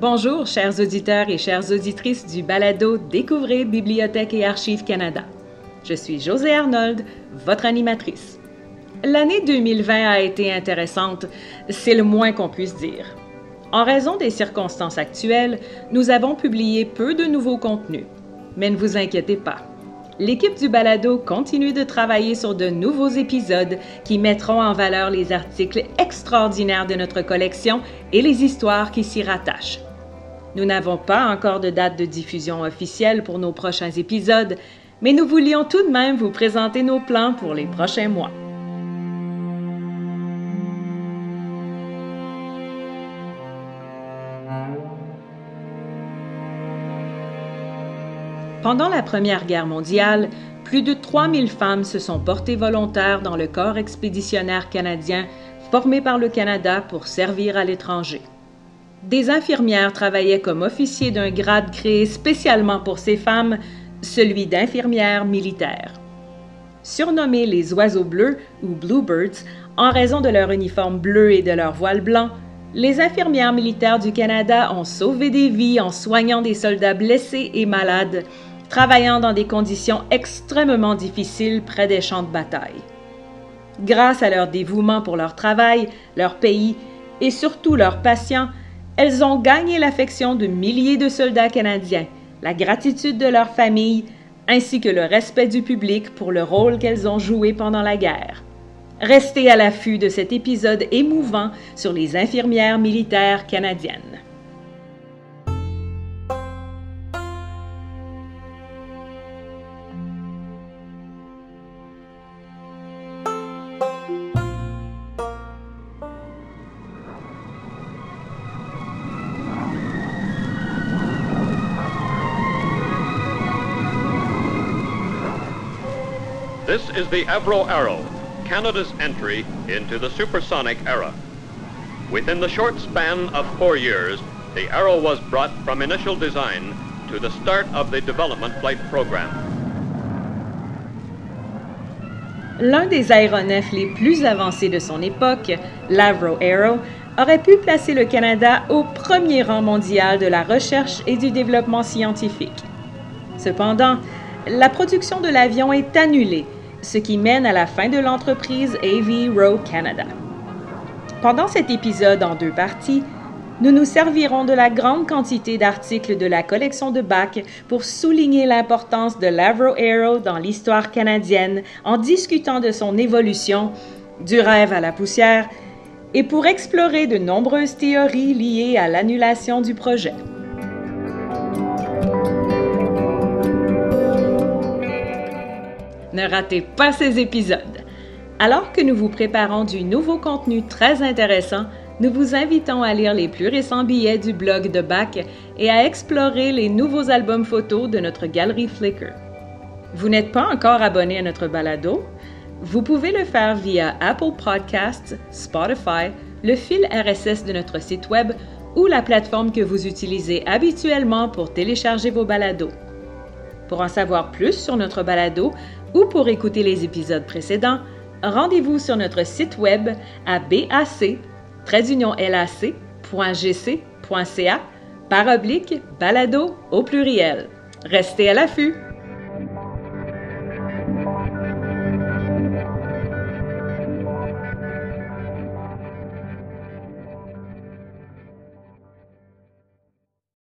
Bonjour, chers auditeurs et chères auditrices du balado Découvrez Bibliothèque et Archives Canada. Je suis José Arnold, votre animatrice. L'année 2020 a été intéressante, c'est le moins qu'on puisse dire. En raison des circonstances actuelles, nous avons publié peu de nouveaux contenus. Mais ne vous inquiétez pas. L'équipe du balado continue de travailler sur de nouveaux épisodes qui mettront en valeur les articles extraordinaires de notre collection et les histoires qui s'y rattachent. Nous n'avons pas encore de date de diffusion officielle pour nos prochains épisodes, mais nous voulions tout de même vous présenter nos plans pour les prochains mois. Pendant la Première Guerre mondiale, plus de 3000 femmes se sont portées volontaires dans le corps expéditionnaire canadien formé par le Canada pour servir à l'étranger. Des infirmières travaillaient comme officiers d'un grade créé spécialement pour ces femmes, celui d'infirmières militaires. Surnommées les oiseaux bleus ou bluebirds en raison de leur uniforme bleu et de leur voile blanc, les infirmières militaires du Canada ont sauvé des vies en soignant des soldats blessés et malades, travaillant dans des conditions extrêmement difficiles près des champs de bataille. Grâce à leur dévouement pour leur travail, leur pays et surtout leurs patients, elles ont gagné l'affection de milliers de soldats canadiens, la gratitude de leurs familles, ainsi que le respect du public pour le rôle qu'elles ont joué pendant la guerre. Restez à l'affût de cet épisode émouvant sur les infirmières militaires canadiennes. This is the Avro Arrow, Canada's entry into the supersonic era. Within the short span of four years, the Arrow was brought from initial design to the start of the development flight program. L'un des aéronefs les plus avancés de son époque, l'Avro Arrow, aurait pu placer le Canada au premier rang mondial de la recherche et du développement scientifique. Cependant, la production de l'avion est annulée ce qui mène à la fin de l'entreprise AV Row Canada. Pendant cet épisode en deux parties, nous nous servirons de la grande quantité d'articles de la collection de Bach pour souligner l'importance de l'Avro Aero dans l'histoire canadienne en discutant de son évolution, du rêve à la poussière, et pour explorer de nombreuses théories liées à l'annulation du projet. Ne ratez pas ces épisodes. Alors que nous vous préparons du nouveau contenu très intéressant, nous vous invitons à lire les plus récents billets du blog de Bach et à explorer les nouveaux albums photos de notre galerie Flickr. Vous n'êtes pas encore abonné à notre balado? Vous pouvez le faire via Apple Podcasts, Spotify, le fil RSS de notre site web ou la plateforme que vous utilisez habituellement pour télécharger vos balados. Pour en savoir plus sur notre balado, ou pour écouter les épisodes précédents, rendez-vous sur notre site web à bac-lac.gc.ca par oblique balado au pluriel. Restez à l'affût!